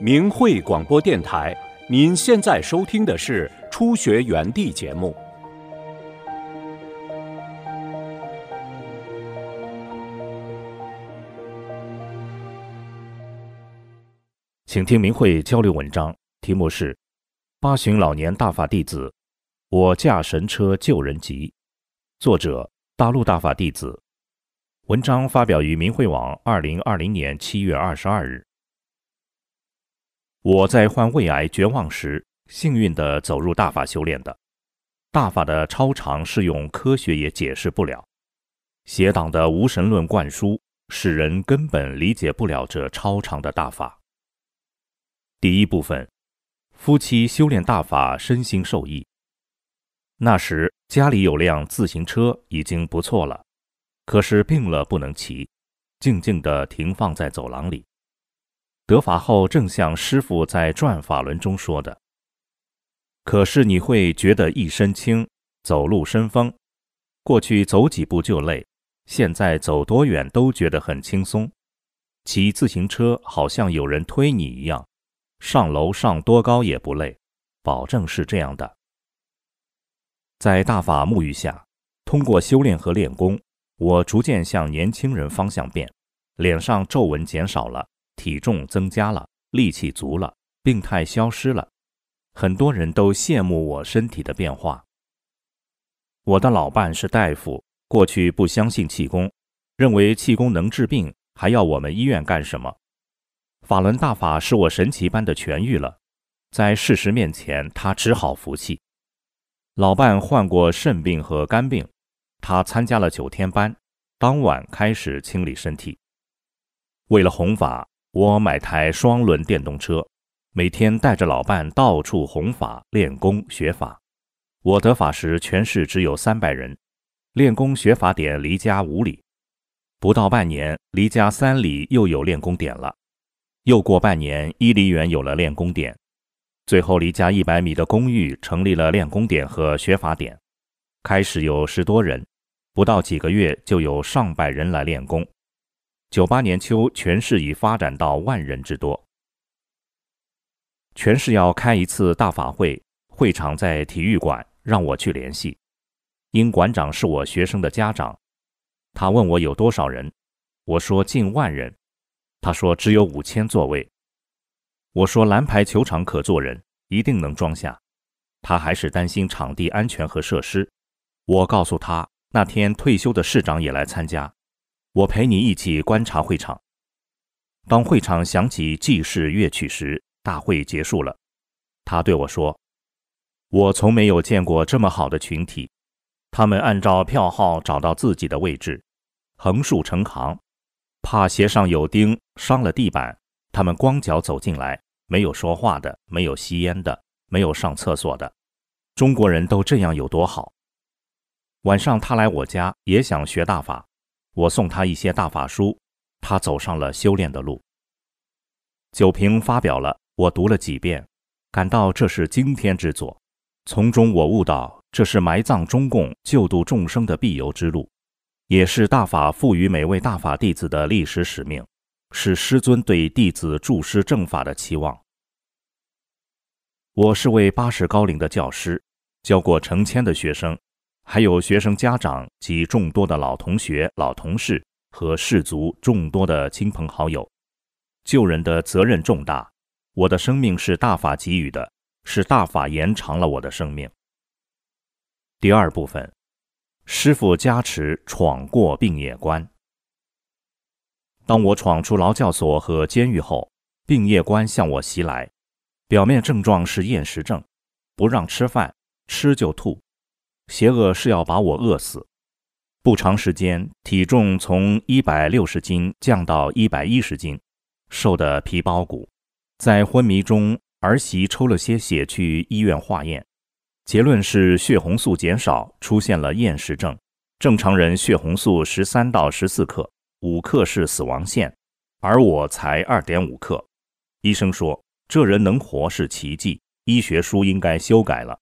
明慧广播电台，您现在收听的是《初学园地》节目。请听明慧交流文章，题目是《八旬老年大法弟子，我驾神车救人急》，作者大陆大法弟子。文章发表于明慧网，二零二零年七月二十二日。我在患胃癌绝望时，幸运地走入大法修炼的。大法的超常是用科学也解释不了，邪党的无神论灌输，使人根本理解不了这超常的大法。第一部分，夫妻修炼大法，身心受益。那时家里有辆自行车已经不错了，可是病了不能骑，静静地停放在走廊里。得法后，正像师傅在转法轮中说的：“可是你会觉得一身轻，走路生风。过去走几步就累，现在走多远都觉得很轻松。骑自行车好像有人推你一样。”上楼上多高也不累，保证是这样的。在大法沐浴下，通过修炼和练功，我逐渐向年轻人方向变，脸上皱纹减少了，体重增加了，力气足了，病态消失了。很多人都羡慕我身体的变化。我的老伴是大夫，过去不相信气功，认为气功能治病，还要我们医院干什么？法轮大法使我神奇般的痊愈了，在事实面前，他只好服气。老伴患过肾病和肝病，他参加了九天班，当晚开始清理身体。为了弘法，我买台双轮电动车，每天带着老伴到处弘法、练功、学法。我得法时，全市只有三百人，练功学法点离家五里，不到半年，离家三里又有练功点了。又过半年，伊犁园有了练功点，最后离家一百米的公寓成立了练功点和学法点。开始有十多人，不到几个月就有上百人来练功。九八年秋，全市已发展到万人之多。全市要开一次大法会，会场在体育馆，让我去联系。因馆长是我学生的家长，他问我有多少人，我说近万人。他说只有五千座位，我说蓝牌球场可坐人，一定能装下。他还是担心场地安全和设施。我告诉他，那天退休的市长也来参加，我陪你一起观察会场。当会场响起祭祀乐曲时，大会结束了。他对我说：“我从没有见过这么好的群体，他们按照票号找到自己的位置，横竖成行。”怕鞋上有钉伤了地板，他们光脚走进来，没有说话的，没有吸烟的，没有上厕所的。中国人都这样有多好？晚上他来我家也想学大法，我送他一些大法书，他走上了修炼的路。酒瓶发表了，我读了几遍，感到这是惊天之作。从中我悟到，这是埋葬中共、救度众生的必由之路。也是大法赋予每位大法弟子的历史使命，是师尊对弟子助师正法的期望。我是位八十高龄的教师，教过成千的学生，还有学生家长及众多的老同学、老同事和氏族众多的亲朋好友。救人的责任重大，我的生命是大法给予的，是大法延长了我的生命。第二部分。师傅加持，闯过病业关。当我闯出劳教所和监狱后，病业关向我袭来。表面症状是厌食症，不让吃饭，吃就吐。邪恶是要把我饿死。不长时间，体重从一百六十斤降到一百一十斤，瘦得皮包骨。在昏迷中，儿媳抽了些血去医院化验。结论是血红素减少，出现了厌食症。正常人血红素十三到十四克，五克是死亡线，而我才二点五克。医生说这人能活是奇迹，医学书应该修改了。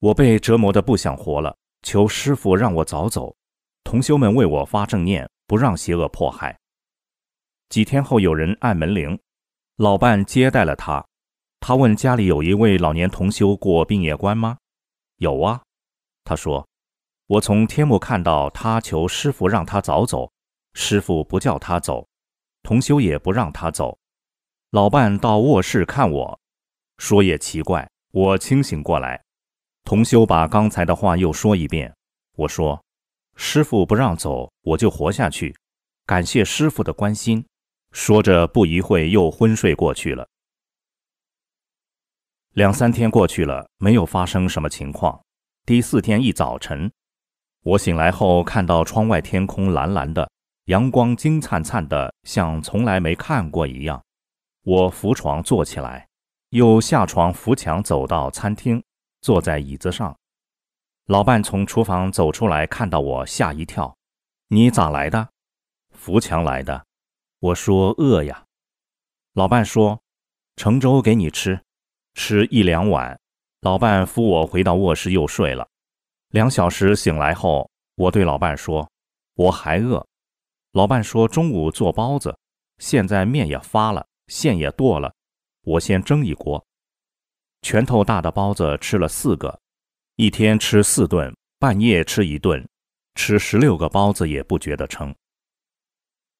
我被折磨得不想活了，求师傅让我早走。同修们为我发正念，不让邪恶迫害。几天后，有人按门铃，老伴接待了他。他问家里有一位老年同修过病业关吗？有啊。他说：“我从天幕看到他求师傅让他早走，师傅不叫他走，同修也不让他走。老伴到卧室看我，说也奇怪。我清醒过来，同修把刚才的话又说一遍。我说：师傅不让走，我就活下去，感谢师傅的关心。说着，不一会又昏睡过去了。两三天过去了，没有发生什么情况。第四天一早晨，我醒来后看到窗外天空蓝蓝的，阳光金灿灿的，像从来没看过一样。我扶床坐起来，又下床扶墙走到餐厅，坐在椅子上。老伴从厨房走出来，看到我吓一跳：“你咋来的？”“扶墙来的。”我说：“饿呀。”老伴说：“盛粥给你吃，吃一两碗。”老伴扶我回到卧室，又睡了。两小时醒来后，我对老伴说：“我还饿。”老伴说：“中午做包子，现在面也发了，馅也剁了，我先蒸一锅。”拳头大的包子吃了四个，一天吃四顿，半夜吃一顿，吃十六个包子也不觉得撑。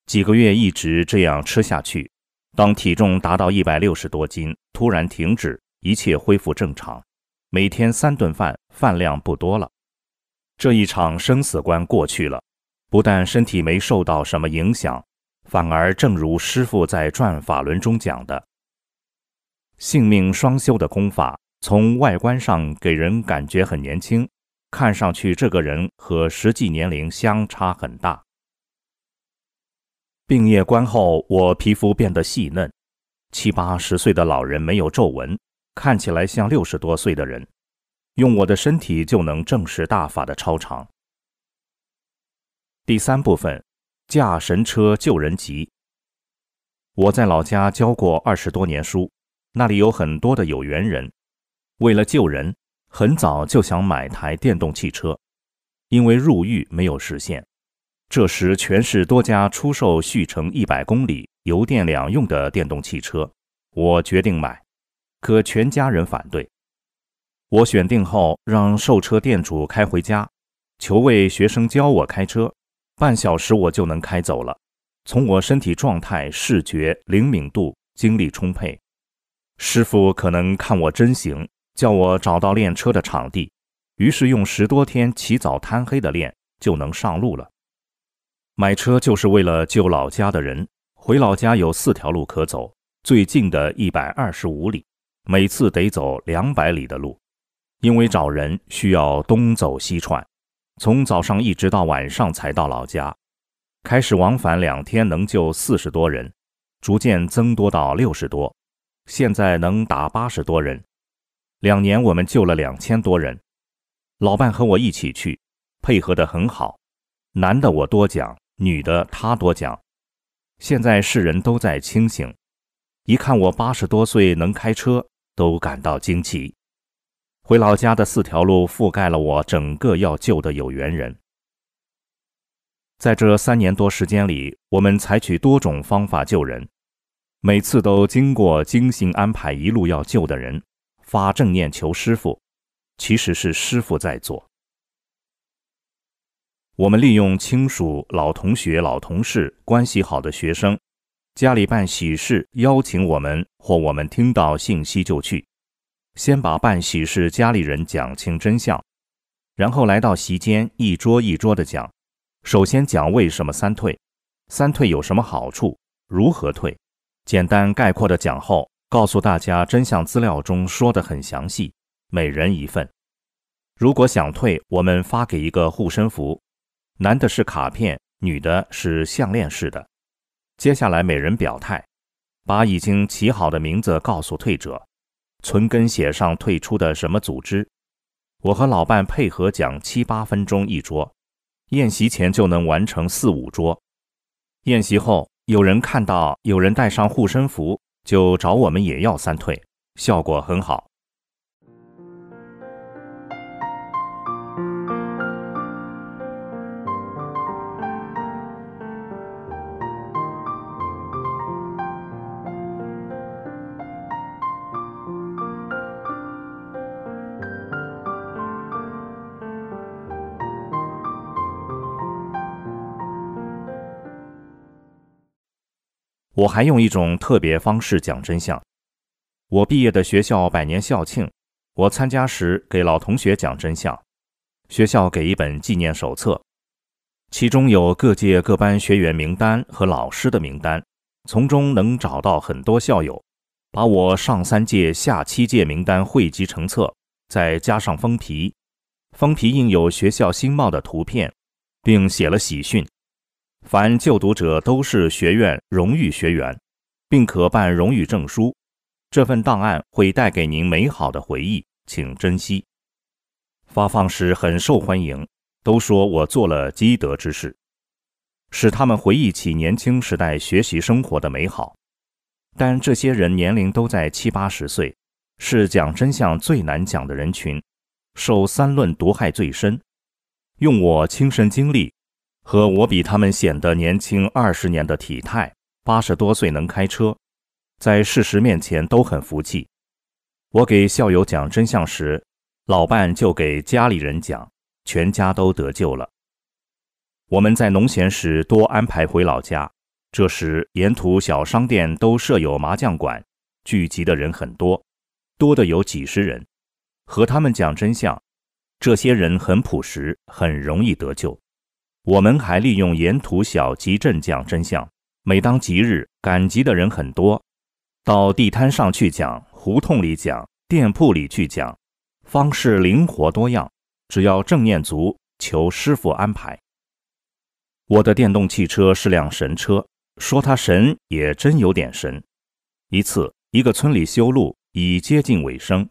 几个月一直这样吃下去，当体重达到一百六十多斤，突然停止，一切恢复正常。每天三顿饭，饭量不多了。这一场生死关过去了，不但身体没受到什么影响，反而正如师傅在转法轮中讲的，性命双修的功法，从外观上给人感觉很年轻，看上去这个人和实际年龄相差很大。病业关后，我皮肤变得细嫩，七八十岁的老人没有皱纹。看起来像六十多岁的人，用我的身体就能证实大法的超长。第三部分，驾神车救人急。我在老家教过二十多年书，那里有很多的有缘人，为了救人，很早就想买台电动汽车，因为入狱没有实现。这时全市多家出售续程一百公里、油电两用的电动汽车，我决定买。可全家人反对。我选定后，让售车店主开回家，求为学生教我开车，半小时我就能开走了。从我身体状态、视觉灵敏度、精力充沛，师傅可能看我真行，叫我找到练车的场地。于是用十多天起早贪黑的练，就能上路了。买车就是为了救老家的人。回老家有四条路可走，最近的一百二十五里。每次得走两百里的路，因为找人需要东走西串，从早上一直到晚上才到老家。开始往返两天能救四十多人，逐渐增多到六十多，现在能打八十多人。两年我们救了两千多人。老伴和我一起去，配合得很好。男的我多讲，女的他多讲。现在世人都在清醒。一看我八十多岁能开车，都感到惊奇。回老家的四条路覆盖了我整个要救的有缘人。在这三年多时间里，我们采取多种方法救人，每次都经过精心安排，一路要救的人发正念求师傅，其实是师傅在做。我们利用亲属、老同学、老同事、关系好的学生。家里办喜事，邀请我们或我们听到信息就去，先把办喜事家里人讲清真相，然后来到席间一桌一桌的讲。首先讲为什么三退，三退有什么好处，如何退，简单概括的讲后，告诉大家真相资料中说的很详细，每人一份。如果想退，我们发给一个护身符，男的是卡片，女的是项链式的。接下来每人表态，把已经起好的名字告诉退者，存根写上退出的什么组织。我和老伴配合讲七八分钟一桌，宴席前就能完成四五桌。宴席后，有人看到有人带上护身符，就找我们也要三退，效果很好。我还用一种特别方式讲真相。我毕业的学校百年校庆，我参加时给老同学讲真相。学校给一本纪念手册，其中有各届各班学员名单和老师的名单，从中能找到很多校友。把我上三届、下七届名单汇集成册，再加上封皮，封皮印有学校新貌的图片，并写了喜讯：凡就读者都是学院荣誉学员，并可办荣誉证书。这份档案会带给您美好的回忆，请珍惜。发放时很受欢迎，都说我做了积德之事，使他们回忆起年轻时代学习生活的美好。但这些人年龄都在七八十岁，是讲真相最难讲的人群，受三论毒害最深。用我亲身经历和我比他们显得年轻二十年的体态，八十多岁能开车。在事实面前都很服气。我给校友讲真相时，老伴就给家里人讲，全家都得救了。我们在农闲时多安排回老家，这时沿途小商店都设有麻将馆，聚集的人很多，多的有几十人。和他们讲真相，这些人很朴实，很容易得救。我们还利用沿途小集镇讲真相，每当吉日，赶集的人很多。到地摊上去讲，胡同里讲，店铺里去讲，方式灵活多样，只要正念足，求师傅安排。我的电动汽车是辆神车，说它神也真有点神。一次，一个村里修路已接近尾声，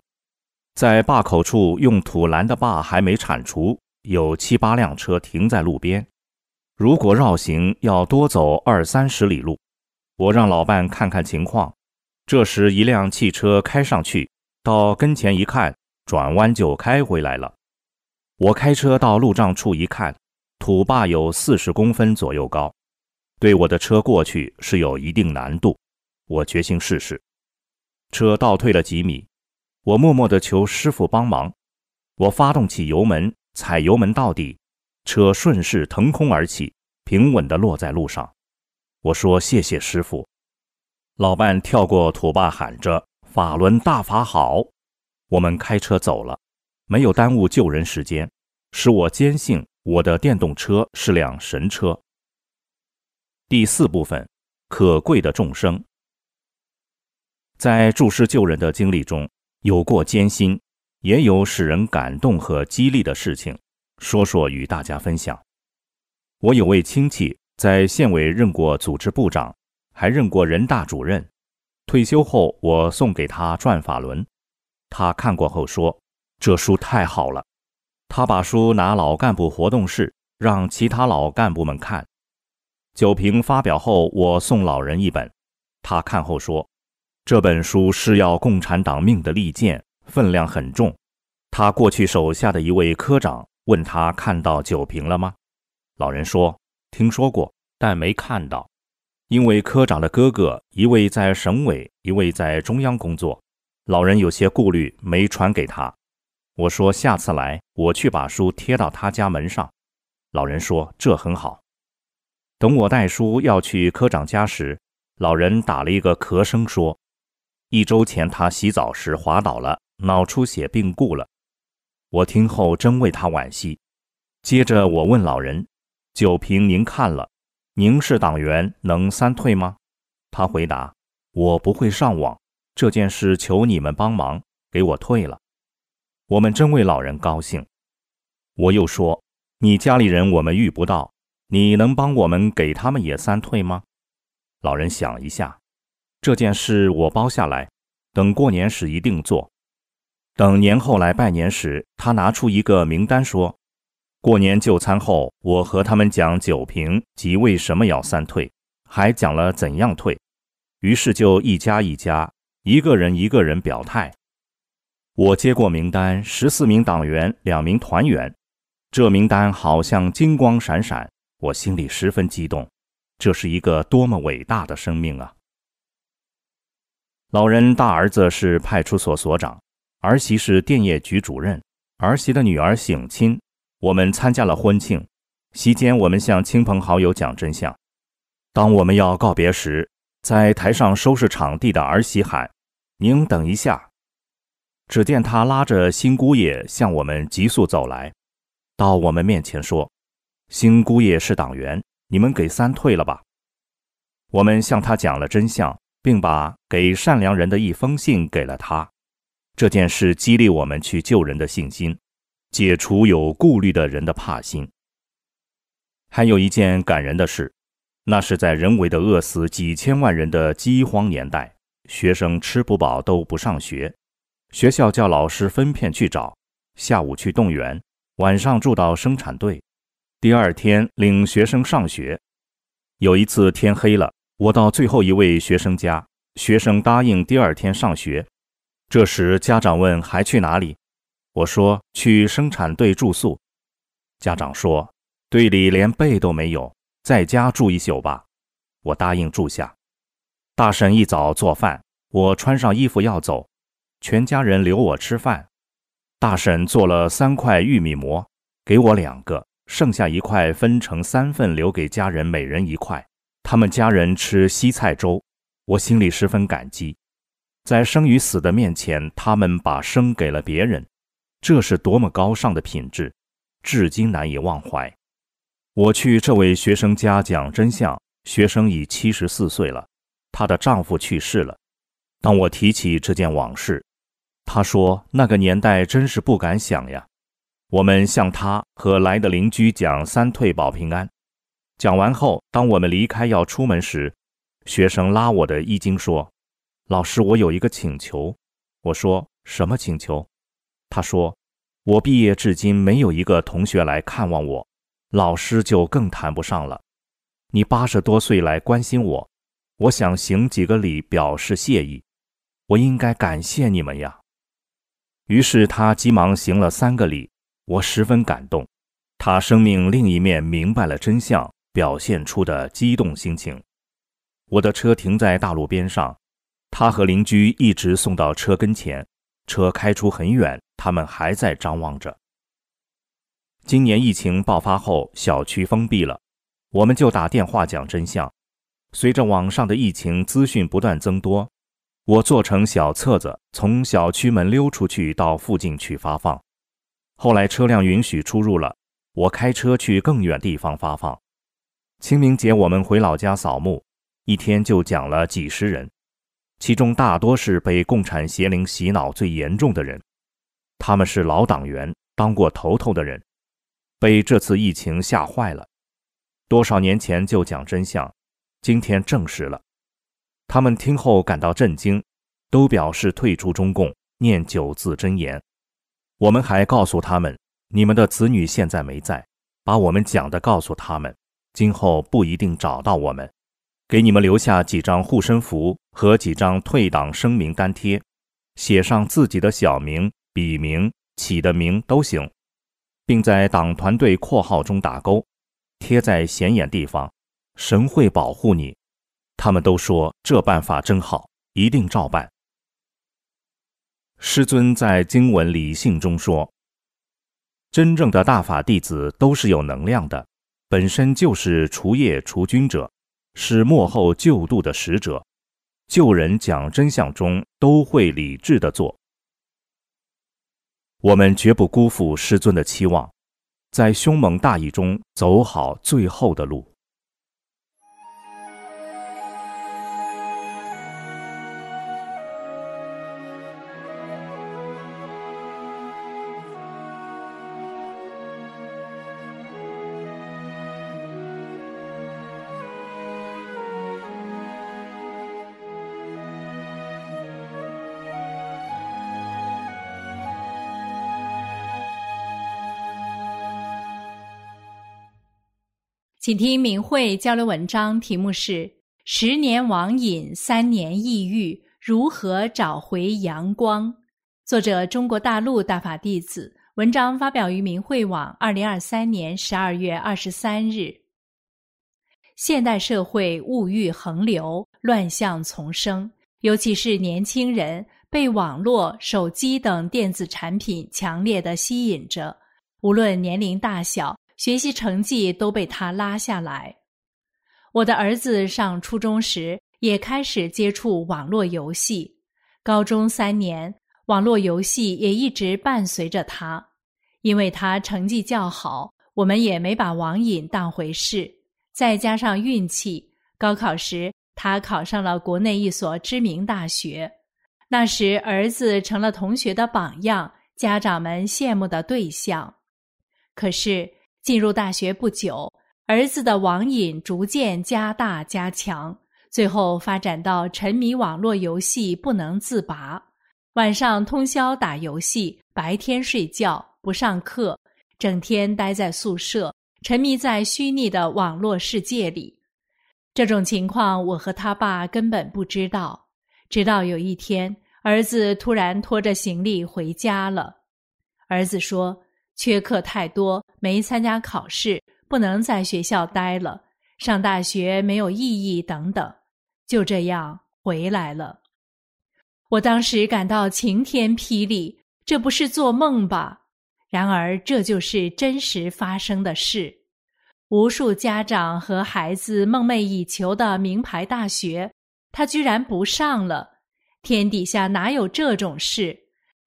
在坝口处用土拦的坝还没铲除，有七八辆车停在路边。如果绕行，要多走二三十里路。我让老伴看看情况。这时，一辆汽车开上去，到跟前一看，转弯就开回来了。我开车到路障处一看，土坝有四十公分左右高，对我的车过去是有一定难度。我决心试试。车倒退了几米，我默默地求师傅帮忙。我发动起油门，踩油门到底，车顺势腾空而起，平稳地落在路上。我说：“谢谢师傅。”老伴跳过土坝，喊着：“法轮大法好！”我们开车走了，没有耽误救人时间，使我坚信我的电动车是辆神车。第四部分，可贵的众生，在注释救人的经历中，有过艰辛，也有使人感动和激励的事情，说说与大家分享。我有位亲戚在县委任过组织部长。还任过人大主任，退休后我送给他《转法轮》，他看过后说：“这书太好了。”他把书拿老干部活动室让其他老干部们看。酒瓶发表后，我送老人一本，他看后说：“这本书是要共产党命的利剑，分量很重。”他过去手下的一位科长问他看到酒瓶了吗？老人说：“听说过，但没看到。”因为科长的哥哥一位在省委，一位在中央工作，老人有些顾虑，没传给他。我说下次来，我去把书贴到他家门上。老人说这很好。等我带书要去科长家时，老人打了一个咳声，说一周前他洗澡时滑倒了，脑出血病故了。我听后真为他惋惜。接着我问老人：“酒瓶您看了？”您是党员，能三退吗？他回答：“我不会上网，这件事求你们帮忙，给我退了。”我们真为老人高兴。我又说：“你家里人我们遇不到，你能帮我们给他们也三退吗？”老人想一下，这件事我包下来，等过年时一定做。等年后来拜年时，他拿出一个名单说。过年就餐后，我和他们讲酒瓶及为什么要三退，还讲了怎样退。于是就一家一家，一个人一个人表态。我接过名单，十四名党员，两名团员。这名单好像金光闪闪，我心里十分激动。这是一个多么伟大的生命啊！老人大儿子是派出所所长，儿媳是电业局主任，儿媳的女儿省亲。我们参加了婚庆，席间我们向亲朋好友讲真相。当我们要告别时，在台上收拾场地的儿媳喊：“您等一下。”只见他拉着新姑爷向我们急速走来，到我们面前说：“新姑爷是党员，你们给三退了吧。”我们向他讲了真相，并把给善良人的一封信给了他。这件事激励我们去救人的信心，解除有顾虑的人的怕心。还有一件感人的事，那是在人为的饿死几千万人的饥荒年代，学生吃不饱都不上学，学校叫老师分片去找，下午去动员，晚上住到生产队，第二天领学生上学。有一次天黑了。我到最后一位学生家，学生答应第二天上学。这时家长问还去哪里？我说去生产队住宿。家长说队里连被都没有，在家住一宿吧。我答应住下。大婶一早做饭，我穿上衣服要走，全家人留我吃饭。大婶做了三块玉米馍，给我两个，剩下一块分成三份留给家人，每人一块。他们家人吃西菜粥，我心里十分感激。在生与死的面前，他们把生给了别人，这是多么高尚的品质，至今难以忘怀。我去这位学生家讲真相，学生已七十四岁了，她的丈夫去世了。当我提起这件往事，她说：“那个年代真是不敢想呀。”我们向她和来的邻居讲三退保平安。讲完后，当我们离开要出门时，学生拉我的衣襟说：“老师，我有一个请求。”我说：“什么请求？”他说：“我毕业至今没有一个同学来看望我，老师就更谈不上了。你八十多岁来关心我，我想行几个礼表示谢意。我应该感谢你们呀。”于是他急忙行了三个礼，我十分感动。他生命另一面明白了真相。表现出的激动心情。我的车停在大路边上，他和邻居一直送到车跟前。车开出很远，他们还在张望着。今年疫情爆发后，小区封闭了，我们就打电话讲真相。随着网上的疫情资讯不断增多，我做成小册子，从小区门溜出去到附近去发放。后来车辆允许出入了，我开车去更远地方发放。清明节我们回老家扫墓，一天就讲了几十人，其中大多是被共产邪灵洗脑最严重的人，他们是老党员，当过头头的人，被这次疫情吓坏了。多少年前就讲真相，今天证实了。他们听后感到震惊，都表示退出中共，念九字真言。我们还告诉他们，你们的子女现在没在，把我们讲的告诉他们。今后不一定找到我们，给你们留下几张护身符和几张退党声明单贴，写上自己的小名、笔名、起的名都行，并在党团队括号中打勾，贴在显眼地方。神会保护你。他们都说这办法真好，一定照办。师尊在经文理性中说：“真正的大法弟子都是有能量的。”本身就是除业除君者，是幕后救度的使者，救人讲真相中都会理智的做。我们绝不辜负师尊的期望，在凶猛大义中走好最后的路。请听明慧交流文章，题目是“十年网瘾，三年抑郁，如何找回阳光”。作者：中国大陆大法弟子。文章发表于明慧网，二零二三年十二月二十三日。现代社会物欲横流，乱象丛生，尤其是年轻人被网络、手机等电子产品强烈的吸引着，无论年龄大小。学习成绩都被他拉下来。我的儿子上初中时，也开始接触网络游戏。高中三年，网络游戏也一直伴随着他。因为他成绩较好，我们也没把网瘾当回事。再加上运气，高考时他考上了国内一所知名大学。那时，儿子成了同学的榜样，家长们羡慕的对象。可是，进入大学不久，儿子的网瘾逐渐加大加强，最后发展到沉迷网络游戏不能自拔，晚上通宵打游戏，白天睡觉。不上课，整天待在宿舍，沉迷在虚拟的网络世界里。这种情况，我和他爸根本不知道。直到有一天，儿子突然拖着行李回家了。儿子说：“缺课太多，没参加考试，不能在学校待了，上大学没有意义等等。”就这样回来了。我当时感到晴天霹雳，这不是做梦吧？然而，这就是真实发生的事。无数家长和孩子梦寐以求的名牌大学，他居然不上了。天底下哪有这种事？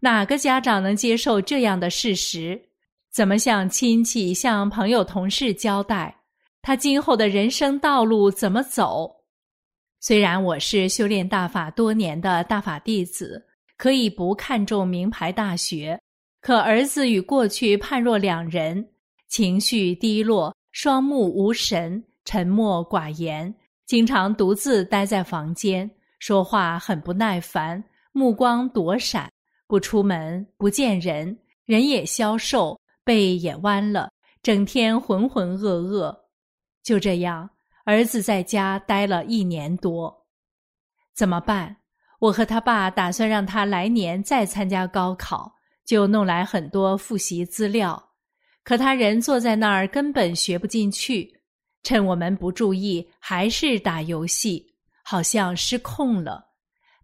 哪个家长能接受这样的事实？怎么向亲戚、向朋友、同事交代？他今后的人生道路怎么走？虽然我是修炼大法多年的大法弟子，可以不看重名牌大学。可儿子与过去判若两人，情绪低落，双目无神，沉默寡言，经常独自待在房间，说话很不耐烦，目光躲闪，不出门，不见人，人也消瘦，背也弯了，整天浑浑噩噩。就这样，儿子在家待了一年多，怎么办？我和他爸打算让他来年再参加高考。就弄来很多复习资料，可他人坐在那儿根本学不进去。趁我们不注意，还是打游戏，好像失控了。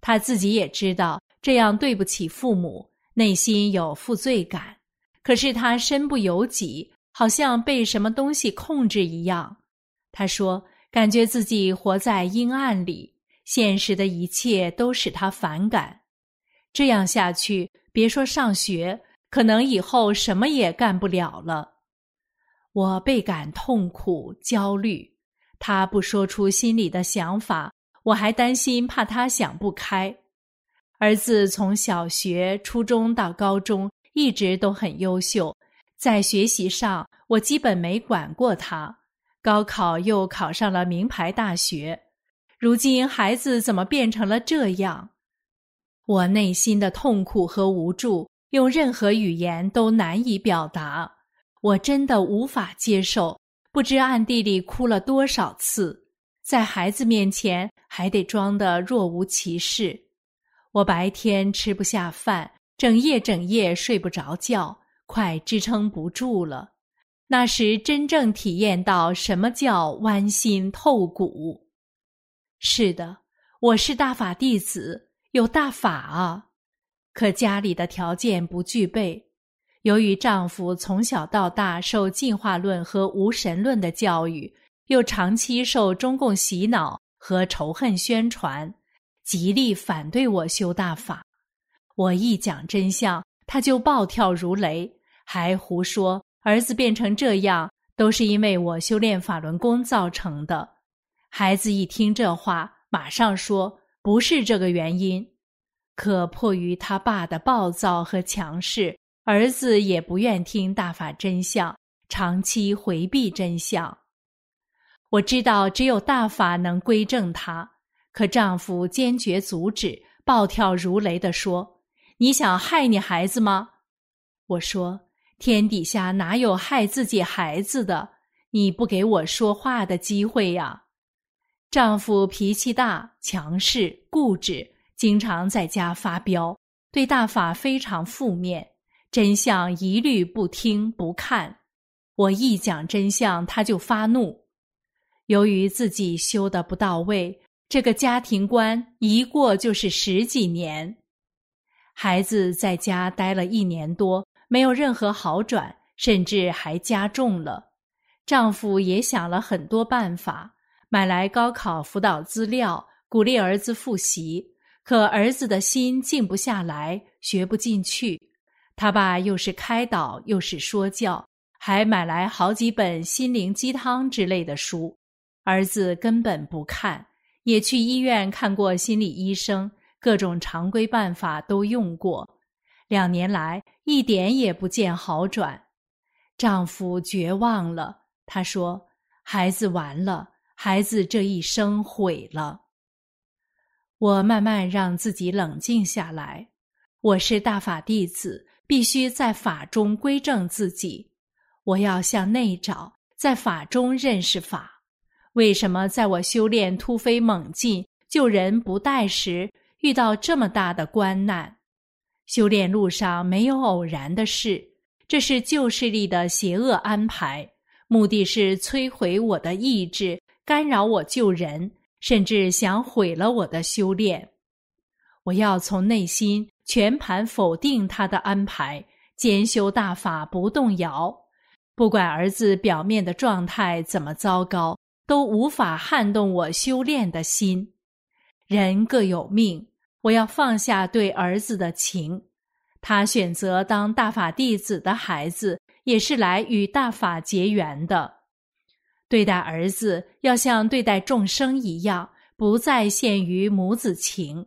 他自己也知道这样对不起父母，内心有负罪感。可是他身不由己，好像被什么东西控制一样。他说：“感觉自己活在阴暗里，现实的一切都使他反感。这样下去。”别说上学，可能以后什么也干不了了。我倍感痛苦、焦虑。他不说出心里的想法，我还担心怕他想不开。儿子从小学、初中到高中一直都很优秀，在学习上我基本没管过他。高考又考上了名牌大学，如今孩子怎么变成了这样？我内心的痛苦和无助，用任何语言都难以表达。我真的无法接受，不知暗地里哭了多少次，在孩子面前还得装得若无其事。我白天吃不下饭，整夜整夜睡不着觉，快支撑不住了。那时真正体验到什么叫剜心透骨。是的，我是大法弟子。有大法啊，可家里的条件不具备。由于丈夫从小到大受进化论和无神论的教育，又长期受中共洗脑和仇恨宣传，极力反对我修大法。我一讲真相，他就暴跳如雷，还胡说儿子变成这样都是因为我修炼法轮功造成的。孩子一听这话，马上说。不是这个原因，可迫于他爸的暴躁和强势，儿子也不愿听大法真相，长期回避真相。我知道只有大法能归正他，可丈夫坚决阻止，暴跳如雷地说：“你想害你孩子吗？”我说：“天底下哪有害自己孩子的？你不给我说话的机会呀！”丈夫脾气大、强势、固执，经常在家发飙，对大法非常负面，真相一律不听不看。我一讲真相，他就发怒。由于自己修的不到位，这个家庭观一过就是十几年。孩子在家待了一年多，没有任何好转，甚至还加重了。丈夫也想了很多办法。买来高考辅导资料，鼓励儿子复习，可儿子的心静不下来，学不进去。他爸又是开导又是说教，还买来好几本心灵鸡汤之类的书，儿子根本不看，也去医院看过心理医生，各种常规办法都用过，两年来一点也不见好转。丈夫绝望了，他说：“孩子完了，孩子这一生毁了。”我慢慢让自己冷静下来。我是大法弟子，必须在法中归正自己。我要向内找，在法中认识法。为什么在我修炼突飞猛进、救人不怠时，遇到这么大的关难？修炼路上没有偶然的事，这是旧势力的邪恶安排，目的是摧毁我的意志，干扰我救人。甚至想毁了我的修炼，我要从内心全盘否定他的安排，兼修大法不动摇。不管儿子表面的状态怎么糟糕，都无法撼动我修炼的心。人各有命，我要放下对儿子的情。他选择当大法弟子的孩子，也是来与大法结缘的。对待儿子要像对待众生一样，不再限于母子情。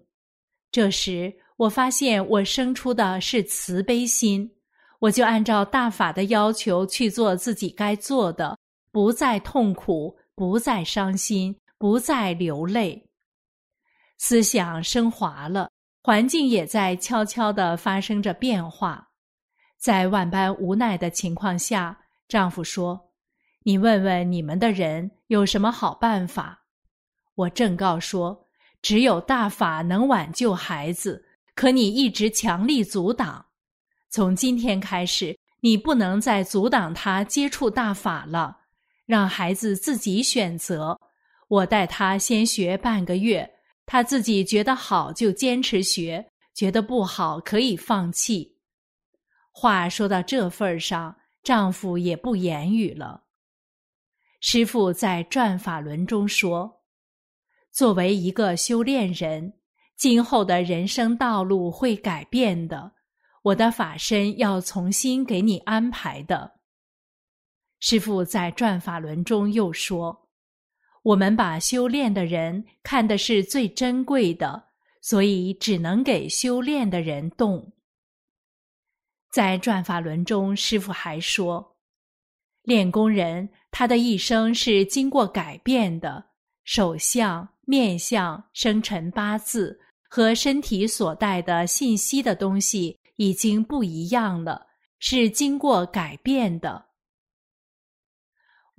这时，我发现我生出的是慈悲心，我就按照大法的要求去做自己该做的，不再痛苦，不再伤心，不再流泪。思想升华了，环境也在悄悄的发生着变化。在万般无奈的情况下，丈夫说。你问问你们的人有什么好办法？我正告说，只有大法能挽救孩子，可你一直强力阻挡。从今天开始，你不能再阻挡他接触大法了，让孩子自己选择。我带他先学半个月，他自己觉得好就坚持学，觉得不好可以放弃。话说到这份上，丈夫也不言语了。师父在转法轮中说：“作为一个修炼人，今后的人生道路会改变的。我的法身要重新给你安排的。”师父在转法轮中又说：“我们把修炼的人看的是最珍贵的，所以只能给修炼的人动。”在转法轮中，师父还说。练功人，他的一生是经过改变的，手相、面相、生辰八字和身体所带的信息的东西已经不一样了，是经过改变的。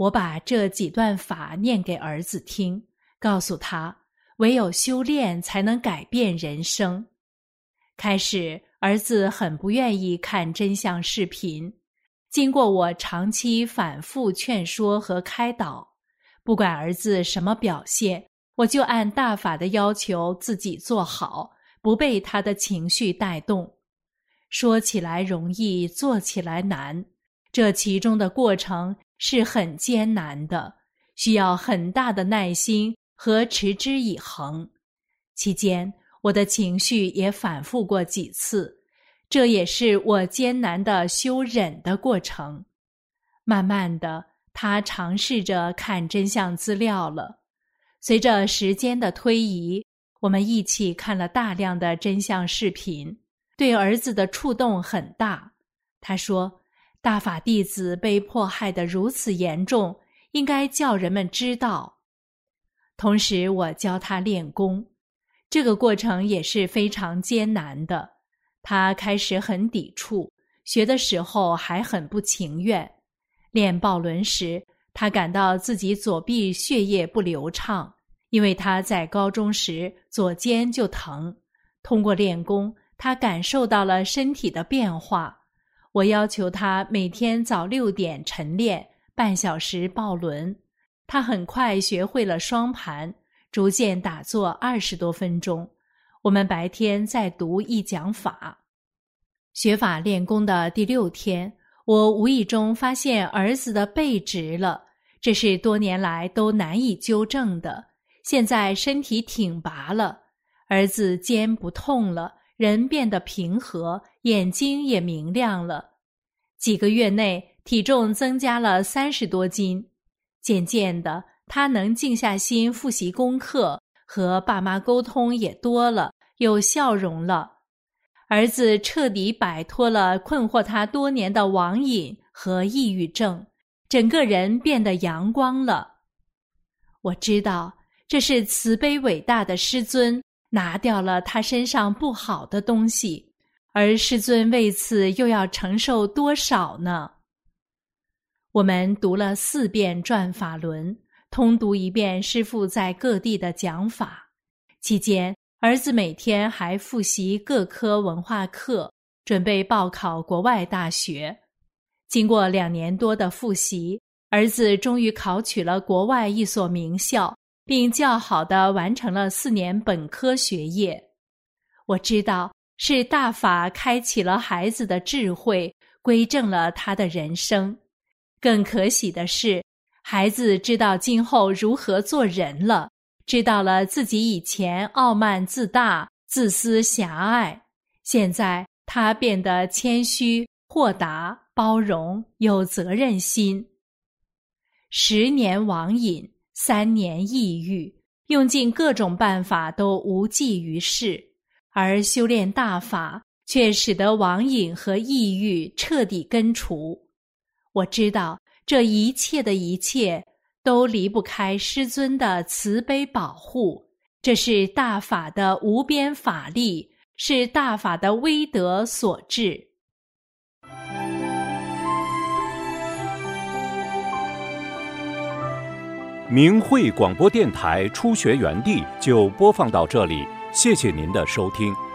我把这几段法念给儿子听，告诉他，唯有修炼才能改变人生。开始，儿子很不愿意看真相视频。经过我长期反复劝说和开导，不管儿子什么表现，我就按大法的要求自己做好，不被他的情绪带动。说起来容易，做起来难，这其中的过程是很艰难的，需要很大的耐心和持之以恒。期间，我的情绪也反复过几次。这也是我艰难的修忍的过程。慢慢的，他尝试着看真相资料了。随着时间的推移，我们一起看了大量的真相视频，对儿子的触动很大。他说：“大法弟子被迫害的如此严重，应该叫人们知道。”同时，我教他练功，这个过程也是非常艰难的。他开始很抵触，学的时候还很不情愿。练抱轮时，他感到自己左臂血液不流畅，因为他在高中时左肩就疼。通过练功，他感受到了身体的变化。我要求他每天早六点晨练半小时抱轮，他很快学会了双盘，逐渐打坐二十多分钟。我们白天在读一讲法，学法练功的第六天，我无意中发现儿子的背直了，这是多年来都难以纠正的。现在身体挺拔了，儿子肩不痛了，人变得平和，眼睛也明亮了。几个月内，体重增加了三十多斤。渐渐的，他能静下心复习功课，和爸妈沟通也多了，有笑容了。儿子彻底摆脱了困惑他多年的网瘾和抑郁症，整个人变得阳光了。我知道这是慈悲伟大的师尊拿掉了他身上不好的东西。而师尊为此又要承受多少呢？我们读了四遍《转法轮》，通读一遍师父在各地的讲法。期间，儿子每天还复习各科文化课，准备报考国外大学。经过两年多的复习，儿子终于考取了国外一所名校，并较好的完成了四年本科学业。我知道。是大法开启了孩子的智慧，归正了他的人生。更可喜的是，孩子知道今后如何做人了，知道了自己以前傲慢自大、自私狭隘，现在他变得谦虚、豁达、包容、有责任心。十年网瘾，三年抑郁，用尽各种办法都无济于事。而修炼大法，却使得网瘾和抑郁彻底根除。我知道这一切的一切都离不开师尊的慈悲保护，这是大法的无边法力，是大法的威德所致。明慧广播电台初学园地就播放到这里。谢谢您的收听。